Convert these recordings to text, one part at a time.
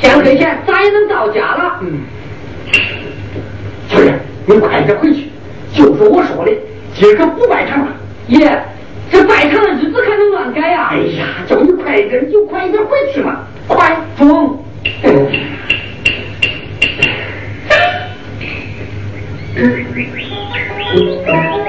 天黑前咱也能到家了。嗯。秋燕，你快点回去，就说我说的，今个不拜堂了。爷，这拜堂的日子还能乱改啊？哎呀，叫你快点，你就快一点回去嘛。快，中。嗯。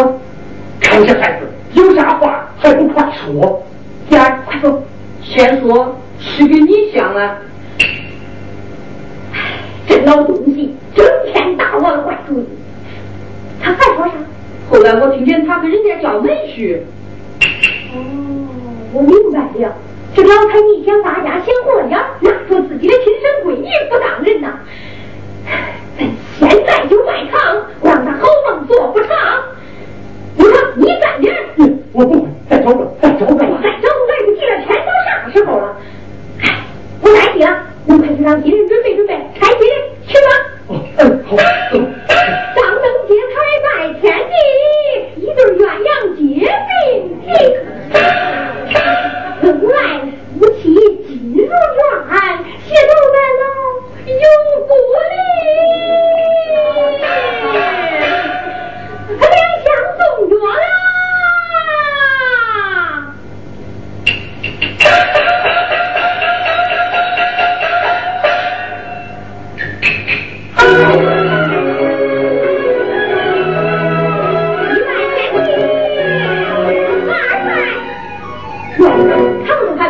快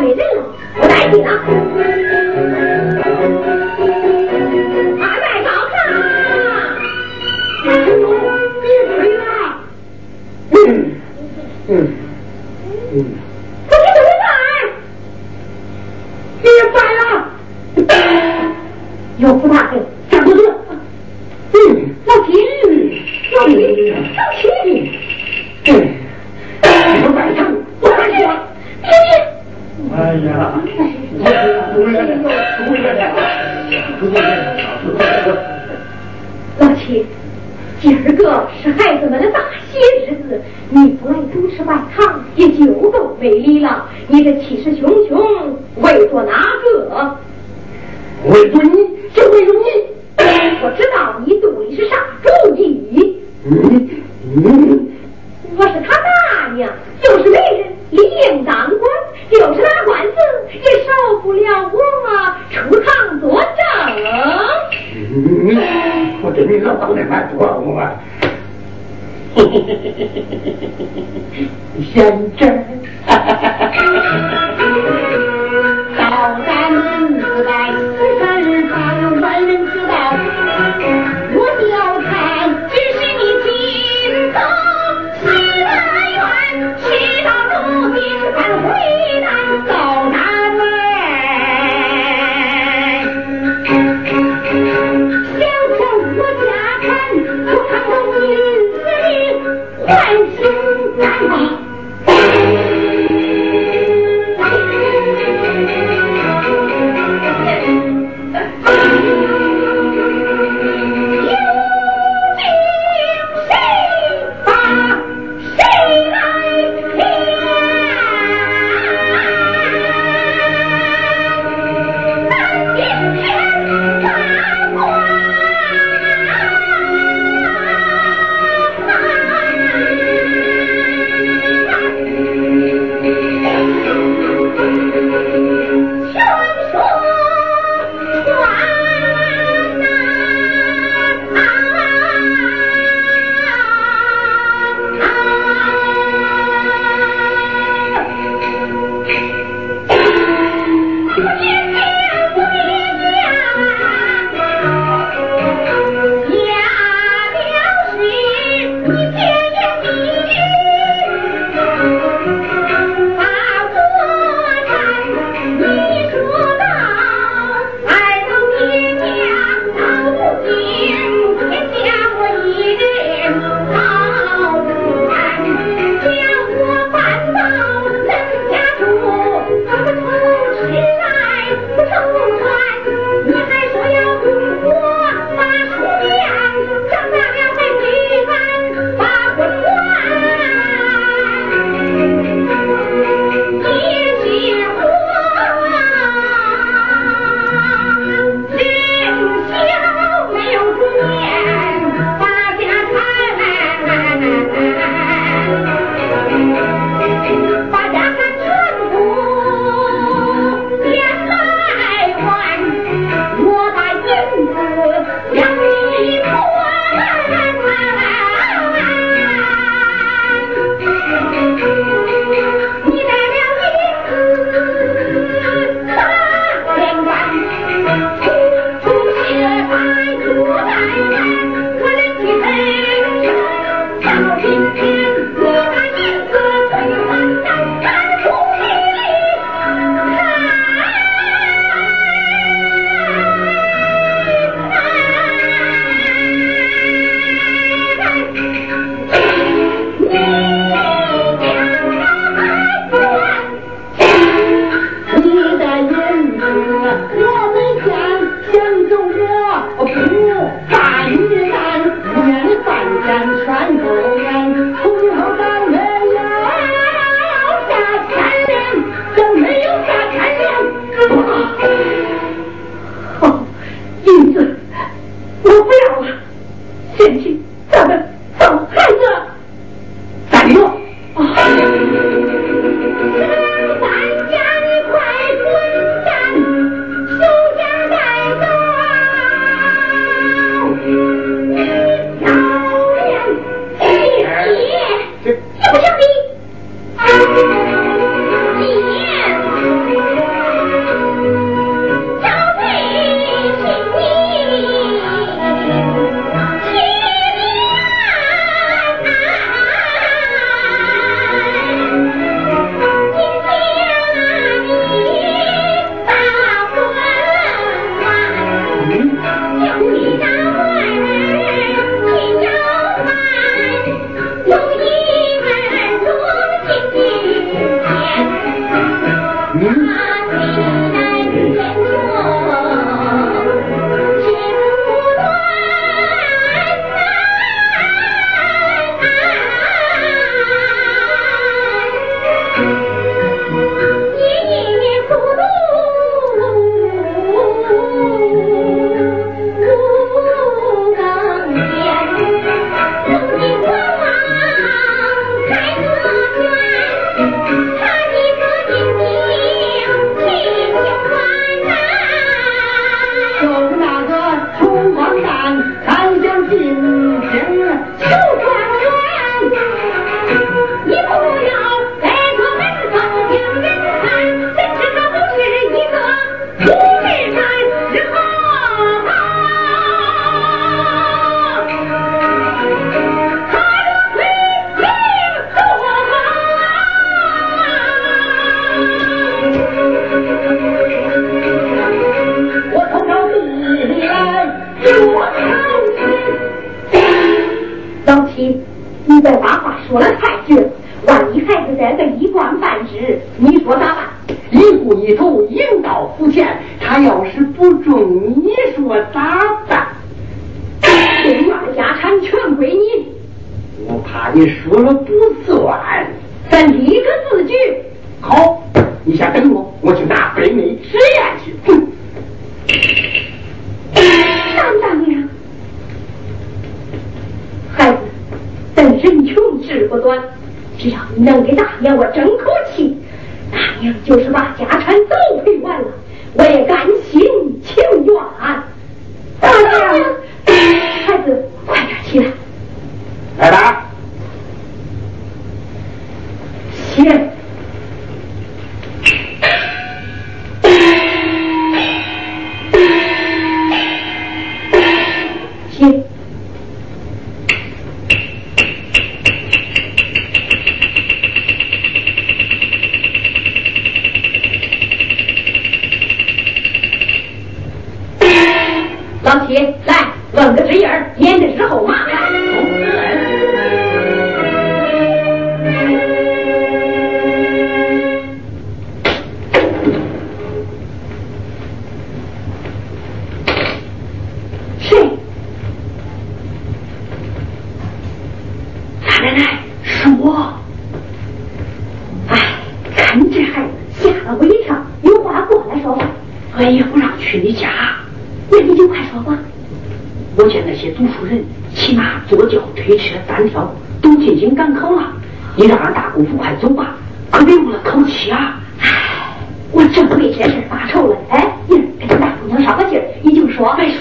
没人了，我带你呢。Yeah. 人穷志不短只要你能给大娘我争口气。大娘就是把家产都赔完了我也甘心情愿。大娘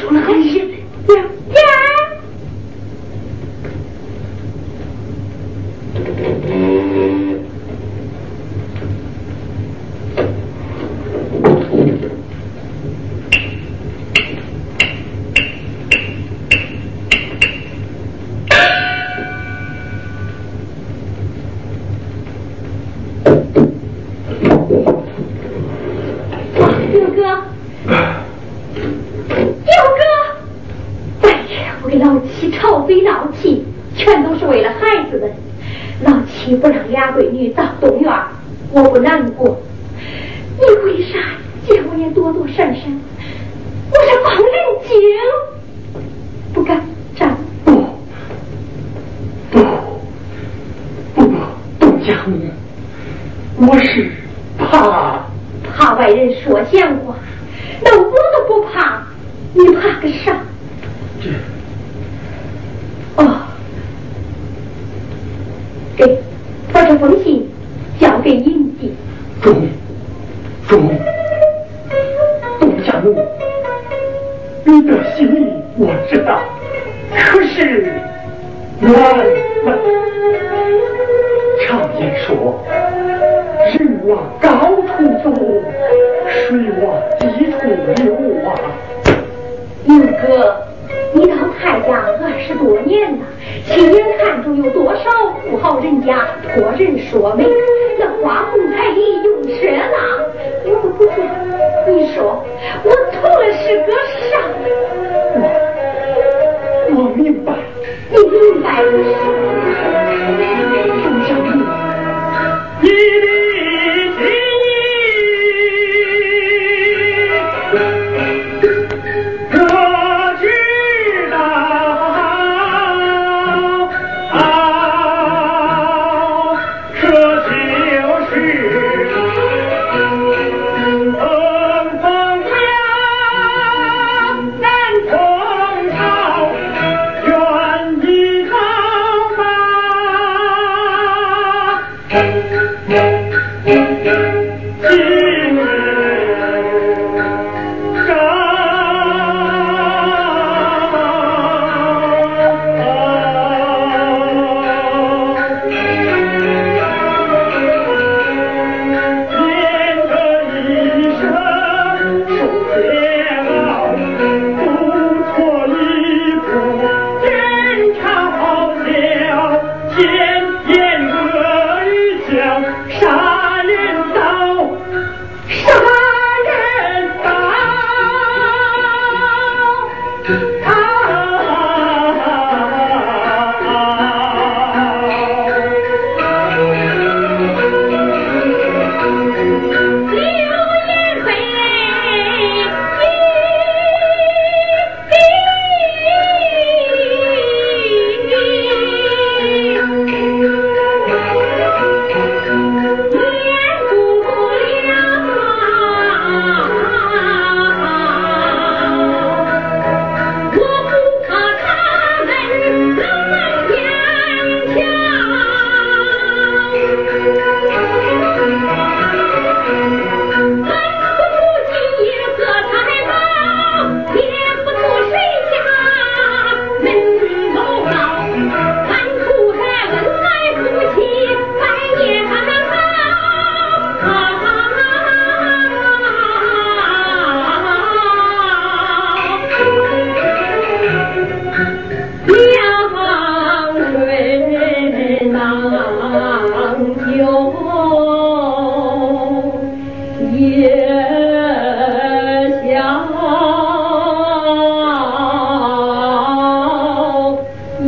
una vez. 高处走，水往低处流啊。宁哥，你到蔡家二十多年了，亲眼看着有多少富豪人家托人说媒。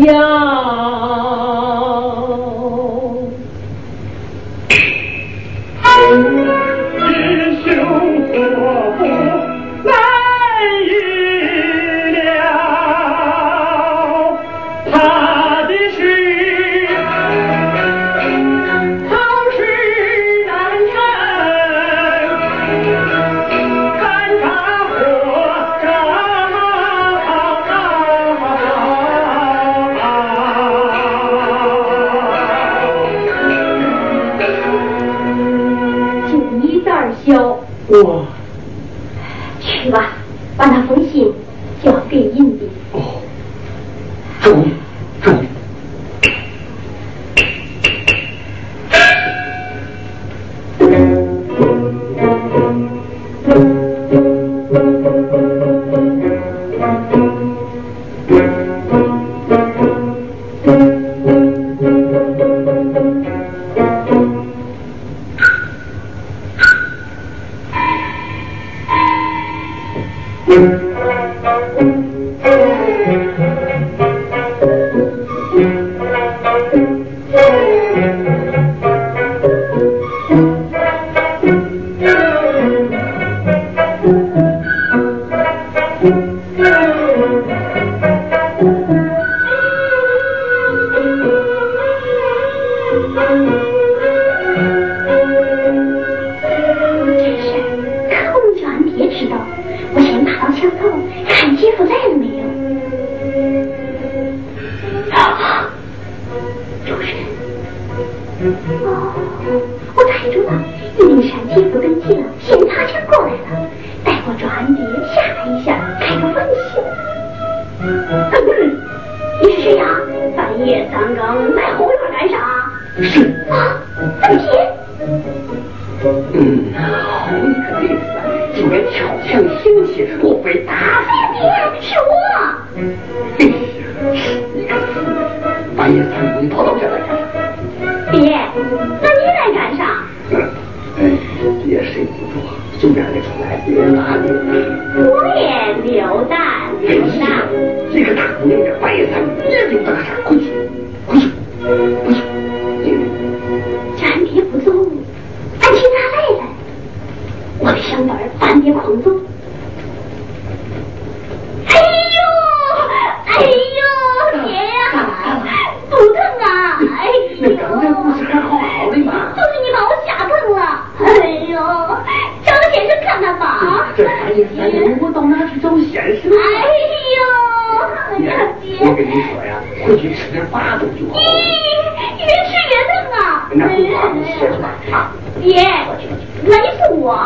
Yeah, 哎呦，我到哪去找先生。哎呦，呀，姐，我跟你说呀，回去吃点饭都就好咦，越吃越冷啊！那不管吃吧啊。姐，我是我。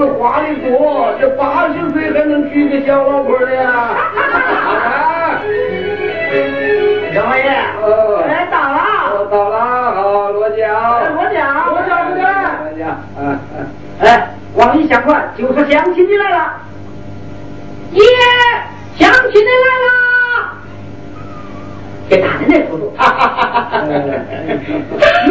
是的多，这八十岁还能娶个小老婆的呀？哎，杨老爷，哎，到了，到了，好，罗江，罗江，罗姐不见，罗姐，哎，哎，王一相官，就是相亲的来了，爷，相亲的来了。给打的那速度。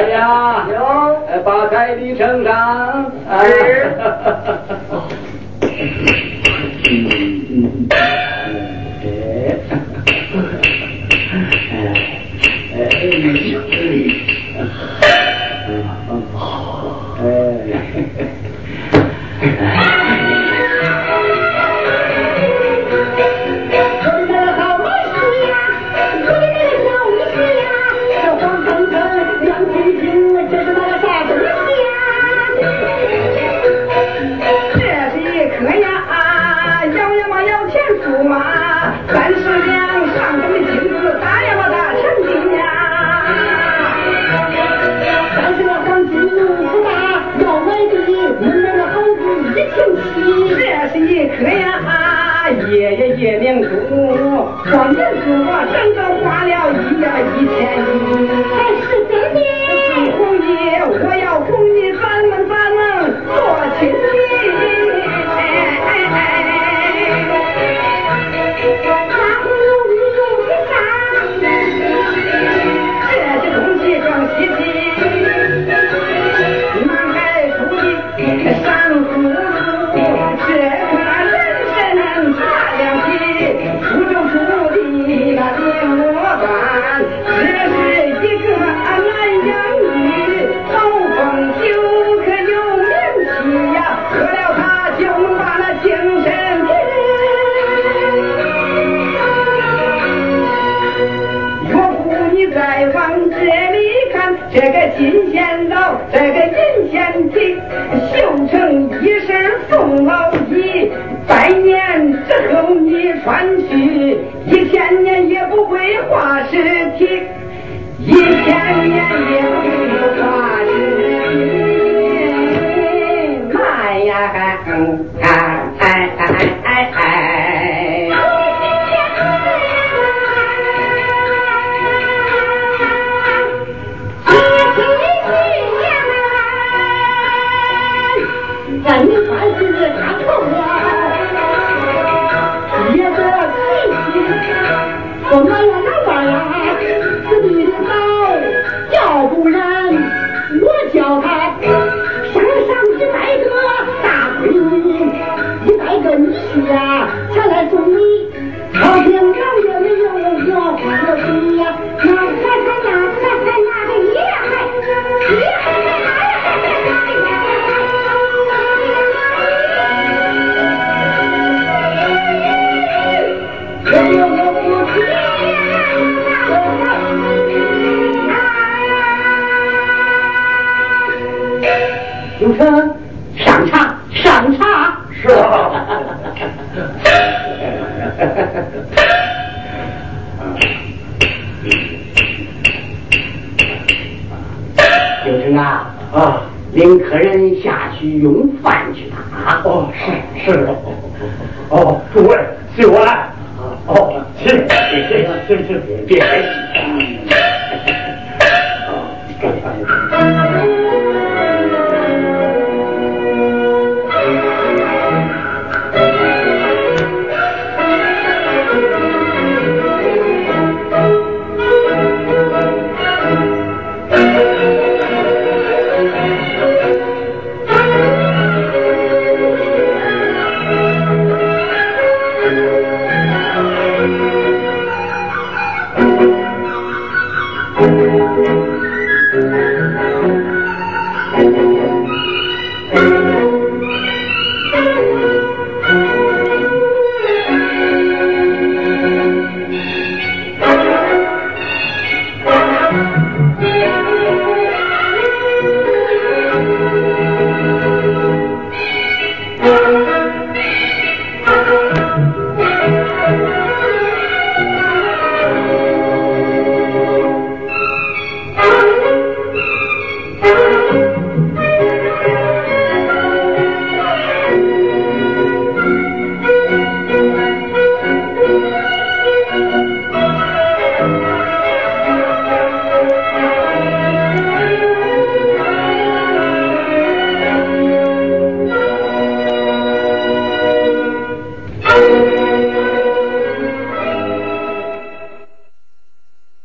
来呀，有，把彩礼呈上。是。